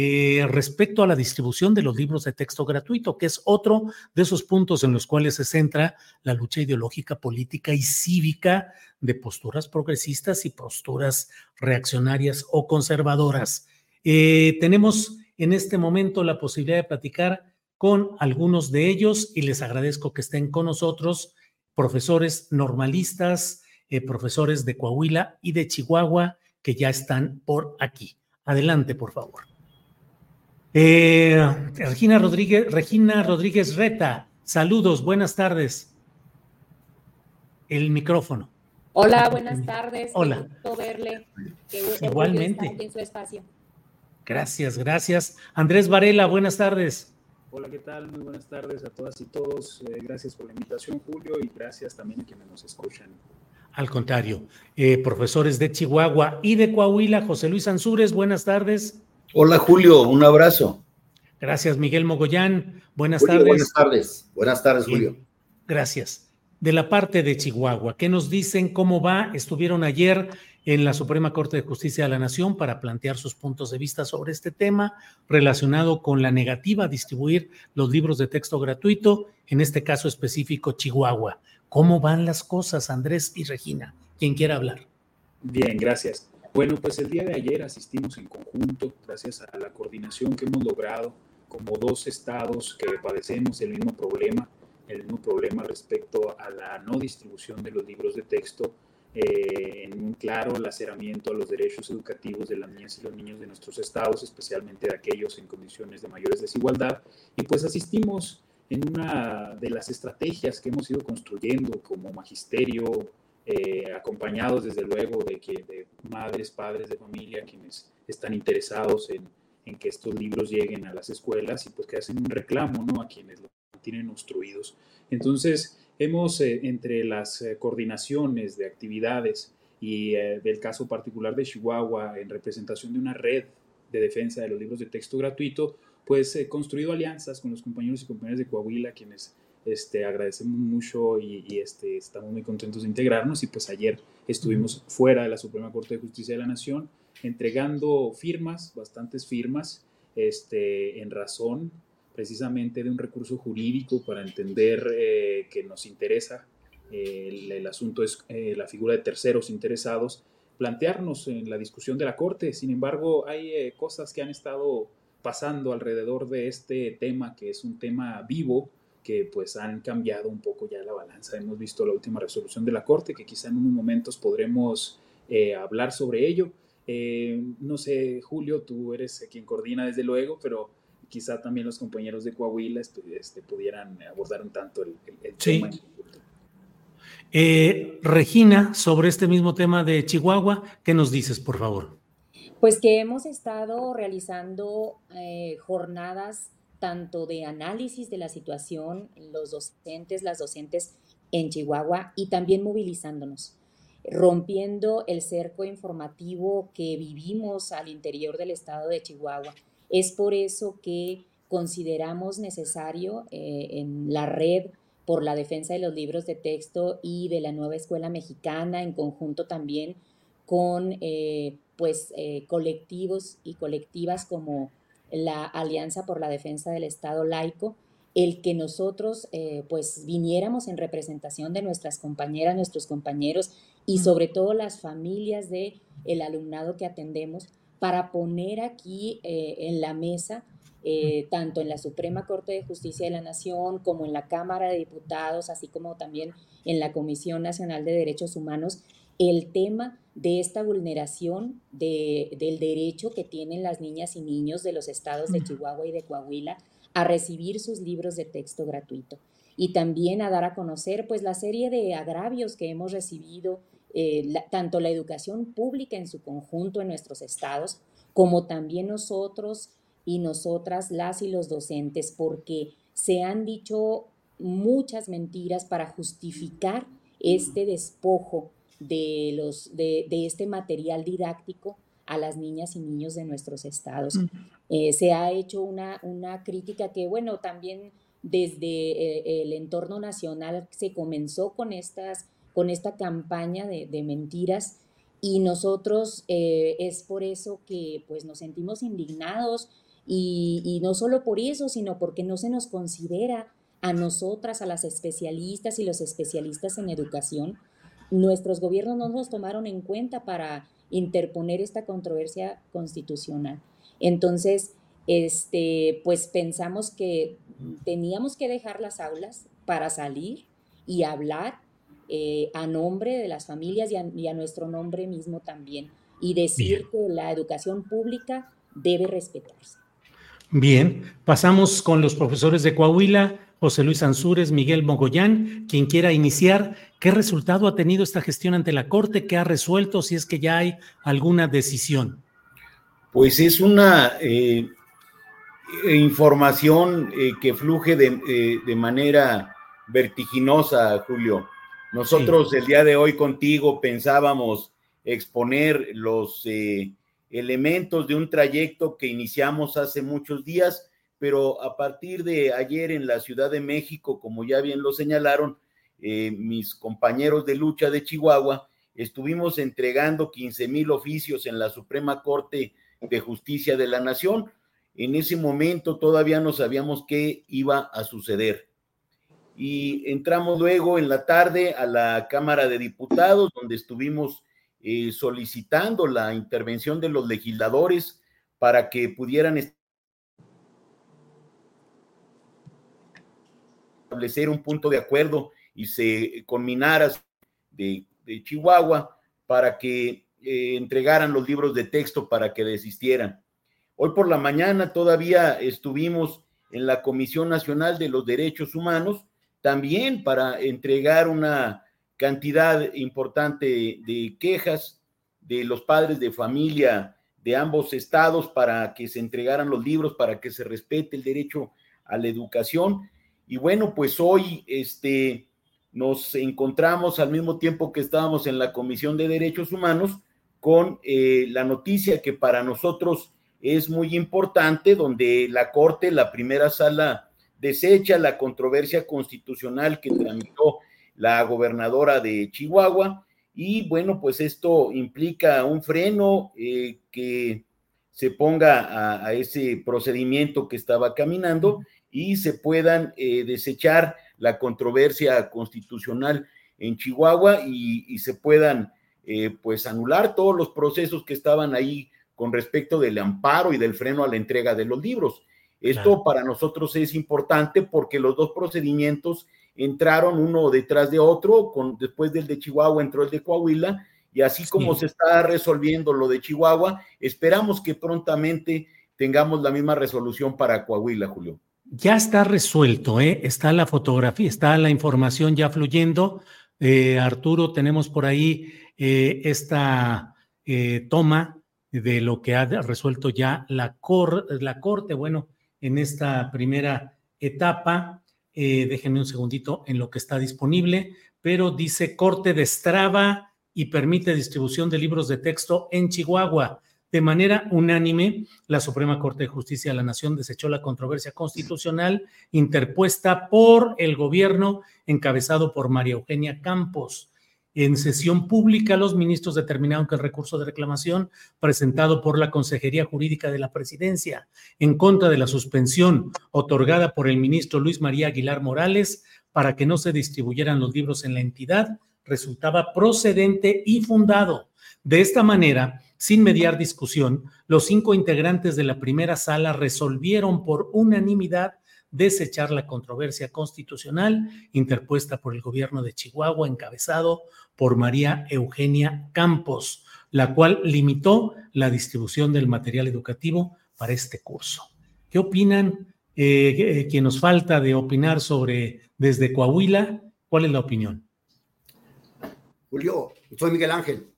eh, respecto a la distribución de los libros de texto gratuito, que es otro de esos puntos en los cuales se centra la lucha ideológica, política y cívica de posturas progresistas y posturas reaccionarias o conservadoras. Eh, tenemos en este momento la posibilidad de platicar con algunos de ellos y les agradezco que estén con nosotros, profesores normalistas, eh, profesores de Coahuila y de Chihuahua que ya están por aquí. Adelante, por favor. Eh, Regina Rodríguez, Regina Rodríguez Reta, saludos, buenas tardes. El micrófono. Hola, buenas tardes. Hola. Qué verle. Igualmente. En su espacio. Gracias, gracias. Andrés Varela, buenas tardes. Hola, ¿qué tal? Muy buenas tardes a todas y todos. Eh, gracias por la invitación, Julio, y gracias también a quienes nos escuchan. Al contrario, eh, profesores de Chihuahua y de Coahuila, José Luis Ansúrez, buenas tardes. Hola Julio, un abrazo. Gracias Miguel Mogollán, buenas Julio, tardes. Buenas tardes, buenas tardes Bien, Julio. Gracias. De la parte de Chihuahua, ¿qué nos dicen? ¿Cómo va? Estuvieron ayer en la Suprema Corte de Justicia de la Nación para plantear sus puntos de vista sobre este tema relacionado con la negativa a distribuir los libros de texto gratuito, en este caso específico Chihuahua. ¿Cómo van las cosas, Andrés y Regina? Quien quiera hablar. Bien, gracias. Bueno, pues el día de ayer asistimos en conjunto, gracias a la coordinación que hemos logrado como dos estados que padecemos el mismo problema, el mismo problema respecto a la no distribución de los libros de texto, eh, en un claro laceramiento a los derechos educativos de las niñas y los niños de nuestros estados, especialmente de aquellos en condiciones de mayores desigualdad. Y pues asistimos en una de las estrategias que hemos ido construyendo como magisterio, eh, acompañados desde luego de, que, de madres, padres de familia, quienes están interesados en, en, que estos libros lleguen a las escuelas y pues que hacen un reclamo ¿no? a quienes lo tienen obstruidos. Entonces, hemos eh, entre las eh, coordinaciones de actividades y del caso particular de Chihuahua en representación de una red de defensa de los libros de texto gratuito, pues construido alianzas con los compañeros y compañeras de Coahuila, quienes este, agradecemos mucho y, este, estamos muy contentos de integrarnos. Y pues ayer estuvimos fuera de la Suprema Corte de Justicia de la Nación entregando firmas, bastantes firmas, este, en razón precisamente de un recurso jurídico para entender eh, que nos interesa el, asunto es eh, la figura de terceros interesados, plantearnos en la discusión de la Corte. Sin embargo, hay eh, cosas que han estado pasando alrededor de este tema, que es un tema vivo, que pues han cambiado un poco ya la balanza. Hemos visto la última resolución de la Corte, que quizá en unos momentos podremos eh, hablar sobre ello. no sé, Julio, tú eres quien coordina desde luego, pero quizá también los compañeros de Coahuila este, este pudieran abordar un tanto el, tema. Eh, Regina, sobre este mismo tema de Chihuahua, ¿qué nos dices, por favor? Pues que hemos estado realizando eh, jornadas tanto de análisis de la situación, los docentes, las docentes en Chihuahua y también movilizándonos, rompiendo el cerco informativo que vivimos al interior del estado de Chihuahua. Es por eso que consideramos necesario eh, en la red por la defensa de los libros de texto y de la nueva escuela mexicana, en conjunto también con eh, pues, eh, colectivos y colectivas como la Alianza por la Defensa del Estado Laico, el que nosotros eh, pues viniéramos en representación de nuestras compañeras, nuestros compañeros y sobre todo las familias de el alumnado que atendemos para poner aquí en la mesa eh, tanto en la Suprema Corte de Justicia de la Nación como en la Cámara de Diputados, así como también en la Comisión Nacional de Derechos Humanos, el tema de esta vulneración del derecho que tienen las niñas y niños de los estados de Chihuahua y de Coahuila a recibir sus libros de texto gratuito y también a dar a conocer pues la serie de agravios que hemos recibido eh, tanto la educación pública en su conjunto en nuestros estados como también nosotros y nosotras, las y los docentes, porque se han dicho muchas mentiras para justificar este despojo de, los, de, este material didáctico a las niñas y niños de nuestros estados. Eh, se ha hecho una, una, crítica que, bueno, también desde eh, el entorno nacional se comenzó con, estas, con esta campaña de, mentiras y nosotros eh, es por eso que pues nos sentimos indignados y, no solo por eso, sino porque no se nos considera a nosotras, a las especialistas y los especialistas en educación. Nuestros gobiernos no nos tomaron en cuenta para interponer esta controversia constitucional. Entonces, este, pues pensamos que teníamos que dejar las aulas para salir y hablar eh, a nombre de las familias y a, y a, nuestro nombre mismo también y decir que la educación pública debe respetarse. Bien, pasamos con los profesores de Coahuila, José Luis Ansúrez, Miguel Mogollán, quien quiera iniciar. ¿Qué resultado ha tenido esta gestión ante la Corte? ¿Qué ha resuelto si es que ya hay alguna decisión? Pues es una eh, información eh, que fluye eh, de, manera vertiginosa, Julio. Nosotros el día de hoy contigo pensábamos exponer los elementos de un trayecto que iniciamos hace muchos días, pero a partir de ayer en la Ciudad de México, como ya bien lo señalaron eh, mis compañeros de lucha de Chihuahua, estuvimos entregando 15 mil oficios en la Suprema Corte de Justicia de la Nación. En ese momento todavía no sabíamos qué iba a suceder. Y entramos luego en la tarde a la Cámara de Diputados, donde estuvimos eh, solicitando la intervención de los legisladores para que pudieran establecer un punto de acuerdo y se conminara de, Chihuahua para que eh, entregaran los libros de texto para que desistieran. Hoy por la mañana todavía estuvimos en la Comisión Nacional de los Derechos Humanos, también para entregar una cantidad importante de quejas de los padres de familia de ambos estados para que se entregaran los libros, para que se respete el derecho a la educación. Y bueno, pues hoy este, nos encontramos al mismo tiempo que estábamos en la Comisión de Derechos Humanos con eh, la noticia que para nosotros es muy importante, donde la Corte, la primera sala, desecha la controversia constitucional que tramitó la gobernadora de Chihuahua. Y bueno, pues esto implica un freno eh, que se ponga a, ese procedimiento que estaba caminando y se puedan eh, desechar la controversia constitucional en Chihuahua y, se puedan eh, pues anular todos los procesos que estaban ahí con respecto del amparo y del freno a la entrega de los libros. Esto para nosotros es importante porque los dos procedimientos entraron uno detrás de otro, con, después del de Chihuahua entró el de Coahuila, y así como se está resolviendo lo de Chihuahua, esperamos que prontamente tengamos la misma resolución para Coahuila, Julio. Ya está resuelto, ¿eh? está la fotografía, está la información ya fluyendo. Eh, Arturo, tenemos por ahí eh, esta eh, toma de lo que ha resuelto ya la, la Corte, bueno, en esta primera etapa. déjenme un segundito en lo que está disponible, pero dice Corte destraba y permite distribución de libros de texto en Chihuahua. De manera unánime, la Suprema Corte de Justicia de la Nación desechó la controversia constitucional interpuesta por el gobierno encabezado por María Eugenia Campos. En sesión pública, los ministros determinaron que el recurso de reclamación presentado por la Consejería Jurídica de la Presidencia en contra de la suspensión otorgada por el ministro Luis María Aguilar Morales para que no se distribuyeran los libros en la entidad resultaba procedente y fundado. De esta manera, sin mediar discusión, los cinco integrantes de la primera sala resolvieron por unanimidad desechar la controversia constitucional interpuesta por el gobierno de Chihuahua, encabezado por María Eugenia Campos, la cual limitó la distribución del material educativo para este curso. ¿Qué opinan? Eh, eh nos falta de opinar sobre desde Coahuila, ¿cuál es la opinión? Julio, soy Miguel Ángel.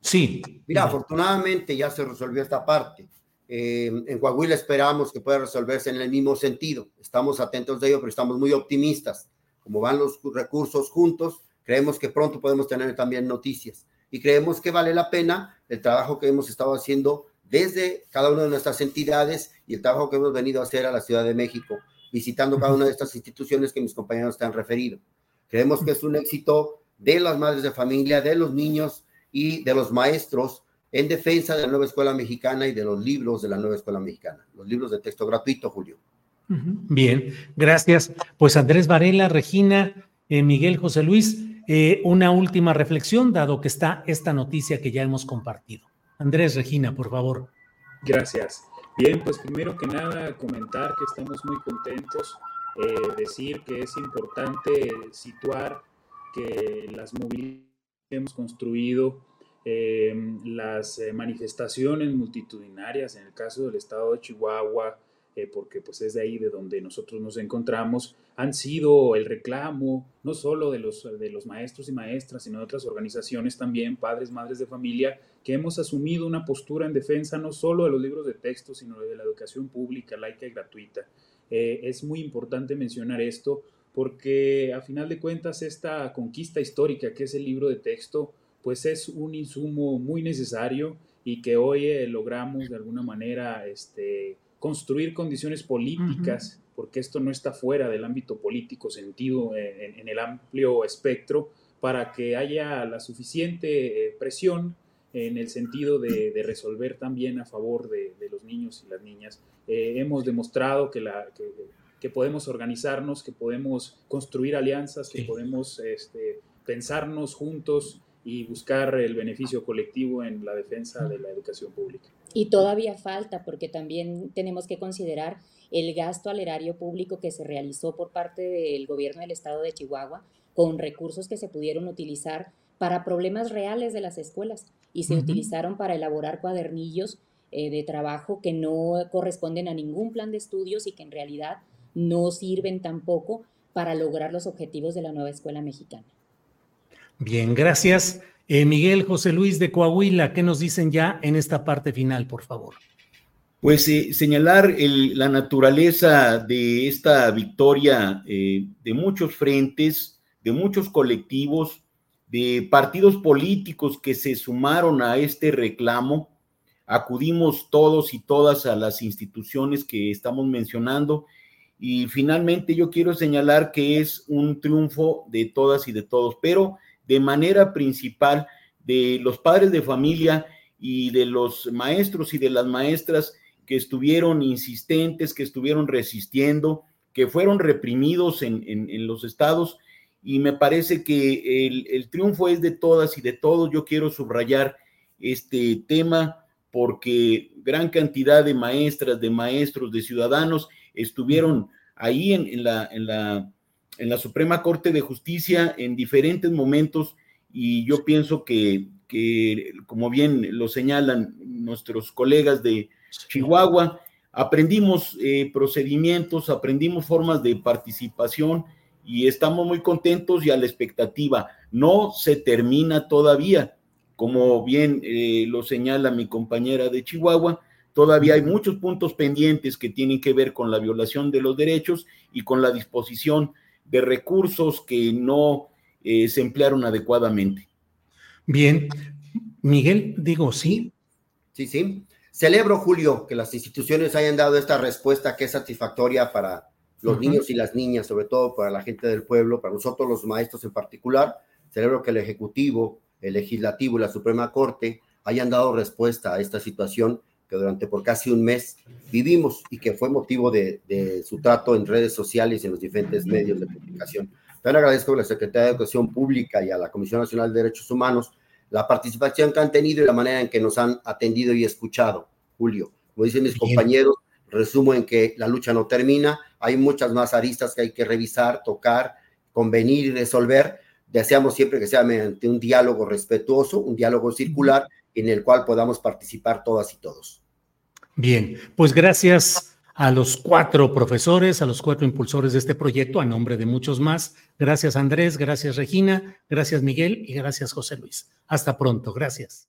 Sí. Mira, afortunadamente ya se resolvió esta parte. Eh, en Coahuila esperamos que pueda resolverse en el mismo sentido. Estamos atentos de ello, pero estamos muy optimistas. Como van los recursos juntos, creemos que pronto podemos tener también noticias. Y creemos que vale la pena el trabajo que hemos estado haciendo desde cada una de nuestras entidades y el trabajo que hemos venido a hacer a la Ciudad de México, visitando cada una de estas instituciones que mis compañeros te han referido. Creemos que es un éxito de las madres de familia, de los niños y de los maestros en defensa de la nueva escuela mexicana y de los libros de la nueva escuela mexicana, los libros de texto gratuito, Julio. Bien, gracias. Pues Andrés Varela, Regina, eh, Miguel José Luis, eh, una última reflexión, dado que está esta noticia que ya hemos compartido. Andrés, Regina, por favor. Gracias. Bien, pues primero que nada comentar que estamos muy contentos, eh, decir que es importante situar que las movilidades hemos construido, em, las eh, manifestaciones multitudinarias en el caso del estado de Chihuahua, eh, porque pues es de ahí de donde nosotros nos encontramos, han sido el reclamo no solo de los, de los maestros y maestras, sino de otras organizaciones también, padres, madres de familia, que hemos asumido una postura en defensa no solo de los libros de texto, sino de la educación pública, laica y gratuita. Eh, es muy importante mencionar esto porque a final de cuentas esta conquista histórica que es el libro de texto, pues es un insumo muy necesario y que hoy eh, logramos de alguna manera este, construir condiciones políticas, porque esto no está fuera del ámbito político sentido eh, en, el amplio espectro, para que haya la suficiente eh, presión en el sentido de, resolver también a favor de, los niños y las niñas. hemos demostrado que, la, que podemos organizarnos, que podemos construir alianzas, que podemos este, pensarnos juntos y buscar el beneficio colectivo en la defensa de la educación pública. Y todavía falta, porque también tenemos que considerar el gasto al erario público que se realizó por parte del gobierno del estado de Chihuahua con recursos que se pudieron utilizar para problemas reales de las escuelas y se utilizaron para elaborar cuadernillos eh, de trabajo que no corresponden a ningún plan de estudios y que en realidad no sirven tampoco para lograr los objetivos de la nueva escuela mexicana. Bien, gracias. Eh, Miguel José Luis de Coahuila, ¿qué nos dicen ya en esta parte final, por favor? Pues eh, señalar la naturaleza de esta victoria eh, de muchos frentes, de muchos colectivos, de partidos políticos que se sumaron a este reclamo. Acudimos todos y todas a las instituciones que estamos mencionando y finalmente yo quiero señalar que es un triunfo de todas y de todos, pero de manera principal de los padres de familia y de los maestros y de las maestras que estuvieron insistentes, que estuvieron resistiendo, que fueron reprimidos en, los estados. Y me parece que el, el triunfo es de todas y de todos. Yo quiero subrayar este tema porque gran cantidad de maestras, de maestros, de ciudadanos estuvieron ahí en, la, en, la, en la Suprema Corte de Justicia en diferentes momentos y yo pienso que, como bien lo señalan nuestros colegas de Chihuahua, aprendimos eh, procedimientos, aprendimos formas de participación y estamos muy contentos y a la expectativa. No se termina todavía, como bien eh, lo señala mi compañera de Chihuahua, Todavía hay muchos puntos pendientes que tienen que ver con la violación de los derechos y con la disposición de recursos que no eh, se emplearon adecuadamente. Bien, Miguel, digo sí. Sí, sí. Celebro, Julio, que las instituciones hayan dado esta respuesta que es satisfactoria para los niños y las niñas, sobre todo para la gente del pueblo, para nosotros los maestros en particular. Celebro que el Ejecutivo, el Legislativo y la Suprema Corte hayan dado respuesta a esta situación que durante por casi un mes vivimos y que fue motivo de, su trato en redes sociales y en los diferentes medios de comunicación. También agradezco a la Secretaría de Educación Pública y a la Comisión Nacional de Derechos Humanos la participación que han tenido y la manera en que nos han atendido y escuchado, Julio. Como dicen mis compañeros, resumo en que la lucha no termina, hay muchas más aristas que hay que revisar, tocar, convenir y resolver. Deseamos siempre que sea mediante un diálogo respetuoso, un diálogo circular en el cual podamos participar todas y todos. Bien, pues gracias a los cuatro profesores, a los cuatro impulsores de este proyecto, a nombre de muchos más. Gracias Andrés, gracias Regina, gracias Miguel y gracias José Luis. Hasta pronto, gracias.